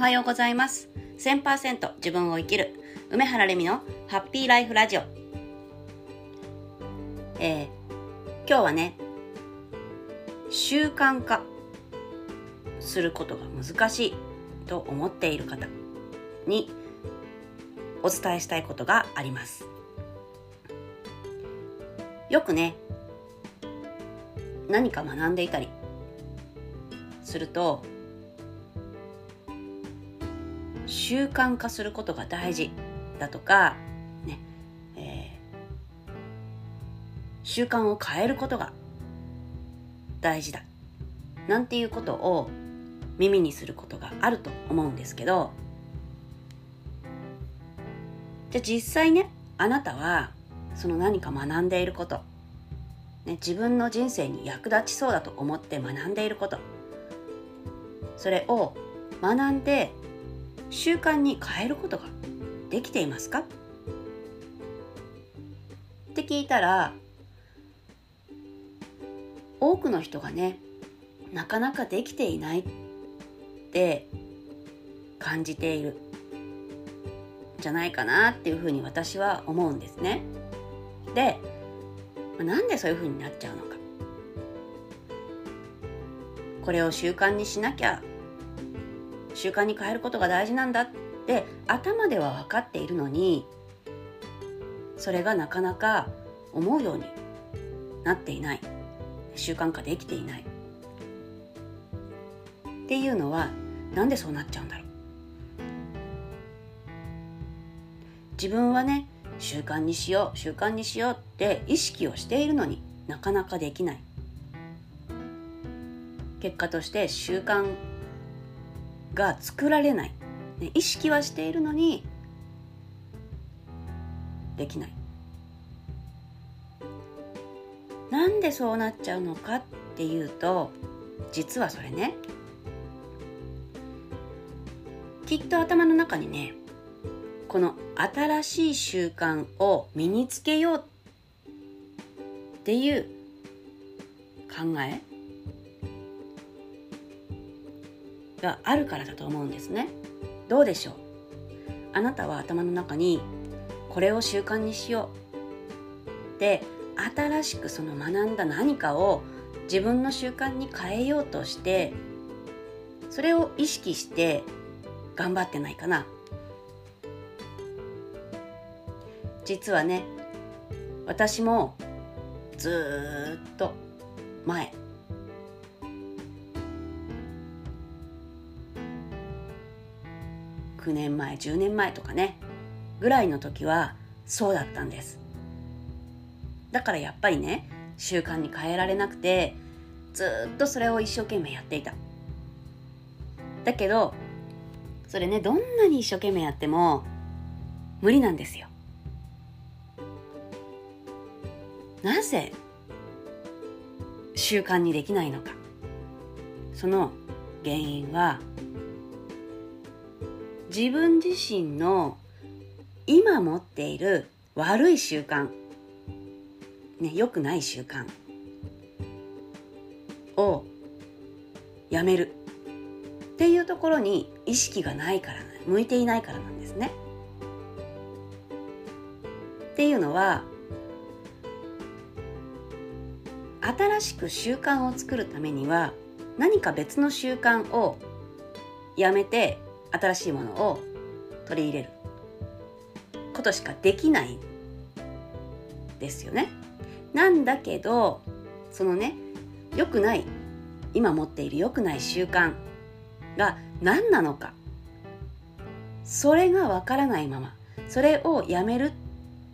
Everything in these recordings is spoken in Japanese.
はようございます。1000%自分を生きる梅原レミのハッピーライフラジオ。えー、今日はね習慣化することが難しいと思っている方にお伝えしたいことがあります。よくね何か学んでいたりすると習慣化することが大事だとか、ねえー、習慣を変えることが大事だなんていうことを耳にすることがあると思うんですけどじゃあ実際ねあなたはその何か学んでいること、ね、自分の人生に役立ちそうだと思って学んでいることそれを学んで習慣に変えることができていますか？って聞いたら多くの人がねなかなかできていないって感じているじゃないかなっていうふうに私は思うんですね。でなんでそういうふうになっちゃうのかこれを習慣にしなきゃ習慣に変えることが大事なんだって頭では分かっているのにそれがなかなか思うようになっていない。習慣化できていない。っていうのはなんでそうなっちゃうんだろう。自分はね習慣にしよう習慣にしようって意識をしているのになかなかできない。結果として習慣が作られない、ね、意識はしているのにできない。なんでそうなっちゃうのかっていうと実はそれねきっと頭の中にねこの新しい習慣を身につけようっていう考えがあるからだと思うんですね。どうでしょう？あなたは頭の中にこれを習慣にしよう。で新しくその学んだ何かを自分の習慣に変えようとしてそれを意識して頑張ってないかな。実はね私もずっと前9年前10年前とかねぐらいの時はそうだったんです。だからやっぱりね習慣に変えられなくてずっとそれを一生懸命やっていた。だけどそれねどんなに一生懸命やっても無理なんですよ。なぜ習慣にできないのか。その原因は自分自身の今持っている悪い習慣、ね、良くない習慣をやめるっていうところに意識がないから向いていないからなんですね。っていうのは新しく習慣を作るためには何か別の習慣をやめて新しいものを取り入れることしかできないですよね。なんだけどそのね良くない今持っている良くない習慣が何なのかそれがわからないままそれをやめる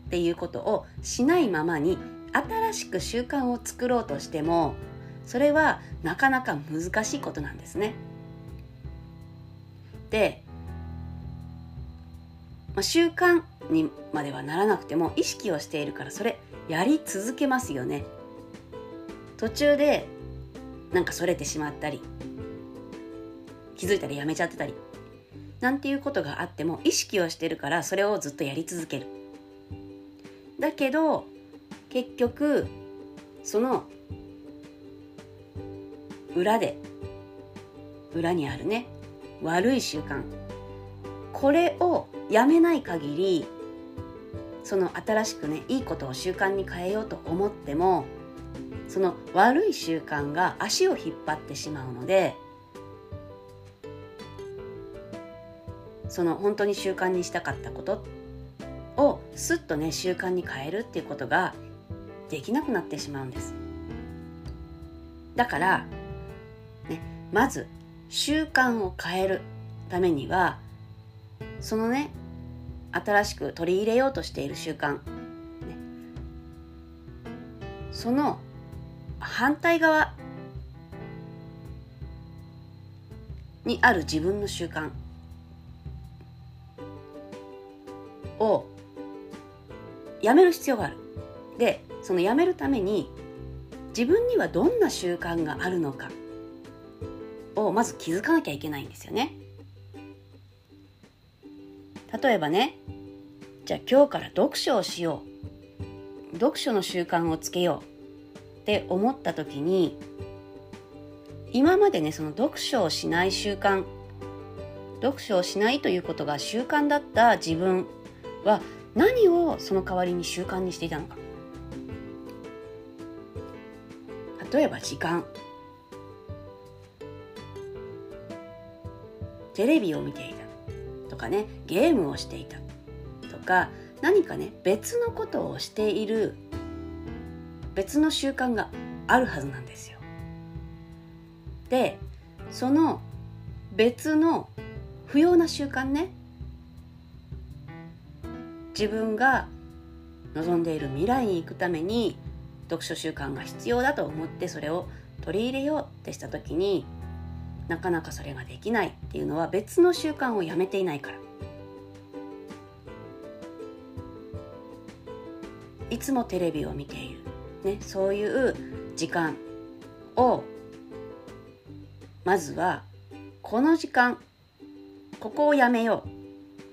っていうことをしないままに新しく習慣を作ろうとしてもそれはなかなか難しいことなんですね。で、まあ、習慣にまではならなくても意識をしているからそれやり続けますよね。途中でなんかそれてしまったり気づいたらやめちゃってたりなんていうことがあっても意識をしてるからそれをずっとやり続ける。だけど結局その裏で裏にあるね悪い習慣。これをやめない限りその新しくねいいことを習慣に変えようと思ってもその悪い習慣が足を引っ張ってしまうのでその本当に習慣にしたかったことをすっとね習慣に変えるっていうことができなくなってしまうんです。だから、ね、まず習慣を変えるためにはそのね新しく取り入れようとしている習慣、ね、その反対側にある自分の習慣をやめる必要がある。でそのやめるために自分にはどんな習慣があるのかをまず気づかなきゃいけないんですよね。例えばねじゃあ今日から読書をしよう。読書の習慣をつけようって思った時に今までねその読書をしない習慣読書をしないということが習慣だった自分は何をその代わりに習慣にしていたのか。例えば時間。テレビを見ていたとかねゲームをしていたとか何かね別のことをしている別の習慣があるはずなんですよ。でその別の不要な習慣ね自分が望んでいる未来に行くために読書習慣が必要だと思ってそれを取り入れようってした時になかなかそれができないっていうのは別の習慣をやめていないから。いつもテレビを見ている、ね、そういう時間をまずはこの時間ここをやめよ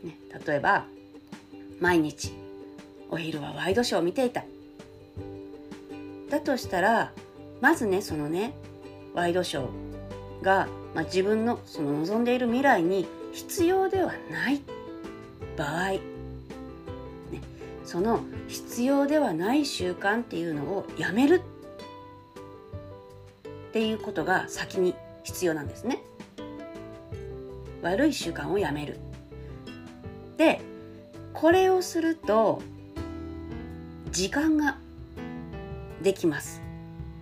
う、ね、例えば毎日お昼はワイドショーを見ていた。だとしたらまずねそのねワイドショーが、まあ、自分のその望んでいる未来に必要ではない場合、ね、その必要ではない習慣っていうのをやめる。っていうことが先に必要なんですね。悪い習慣をやめる。でこれをすると時間ができます。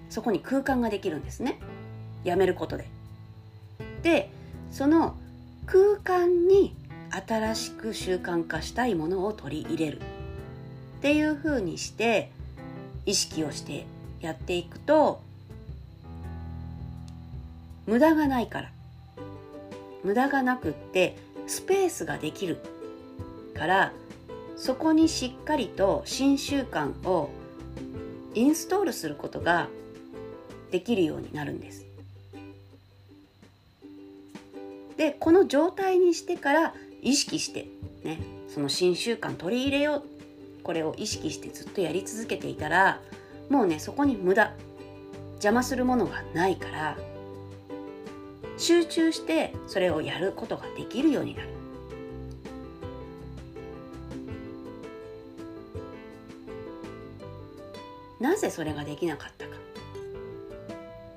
そこに空間ができるんですね。やめることで。でその空間に新しく習慣化したいものを取り入れるっていうふうにして意識をしてやっていくと無駄がないから無駄がなくってスペースができるからそこにしっかりと新習慣をインストールすることができるようになるんです。でこの状態にしてから意識してねその新習慣取り入れよう。これを意識してずっとやり続けていたらもうねそこに無駄。邪魔するものがないから集中してそれをやることができるようになる。なぜそれができなかったか、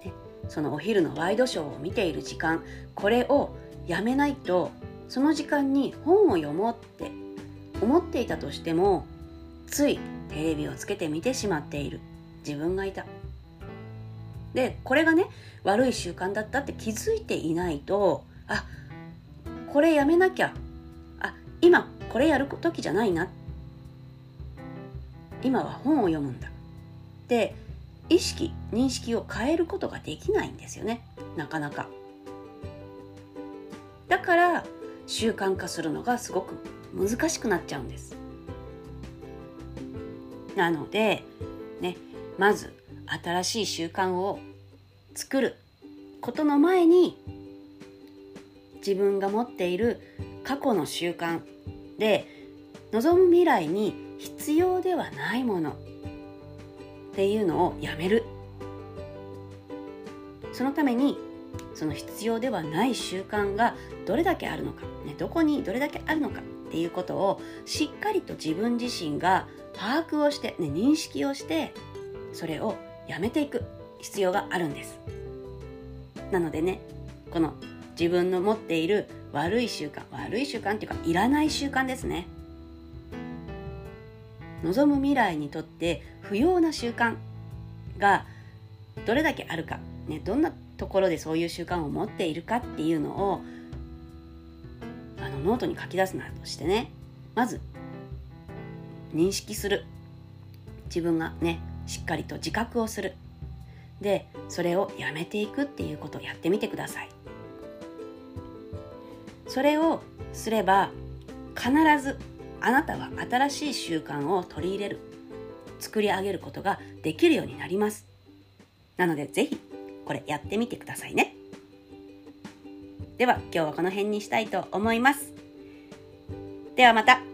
ね、そのお昼のワイドショーを見ている時間これをやめないとその時間に本を読もうって思っていたとしてもついテレビをつけて見てしまっている。自分がいた。でこれがね悪い習慣だったって気づいていないとあこれやめなきゃ。あ今これやる時じゃないな。今は本を読むんだ。って意識認識を変えることができないんですよね。なかなか。だから習慣化するのがすごく難しくなっちゃうんです。なのでねまず新しい習慣を作ることの前に自分が持っている過去の習慣で望む未来に必要ではないものっていうのをやめる。そのためにその必要ではない習慣がどれだけあるのか、ね、どこにどれだけあるのかっていうことをしっかりと自分自身が把握をして、ね、認識をしてそれをやめていく必要があるんです。なのでねこの自分の持っている悪い習慣悪い習慣っていうかいらない習慣ですね。望む未来にとって不要な習慣がどれだけあるか、ね、どんなところでそういう習慣を持っているかっていうのをあのノートに書き出すなどしてね。まず認識する。自分がねしっかりと自覚をする。でそれをやめていくっていうことをやってみてください。それをすれば必ずあなたは新しい習慣を取り入れる。作り上げることができるようになります。なのでぜひこれやってみてくださいね。では今日はこの辺にしたいと思います。ではまた。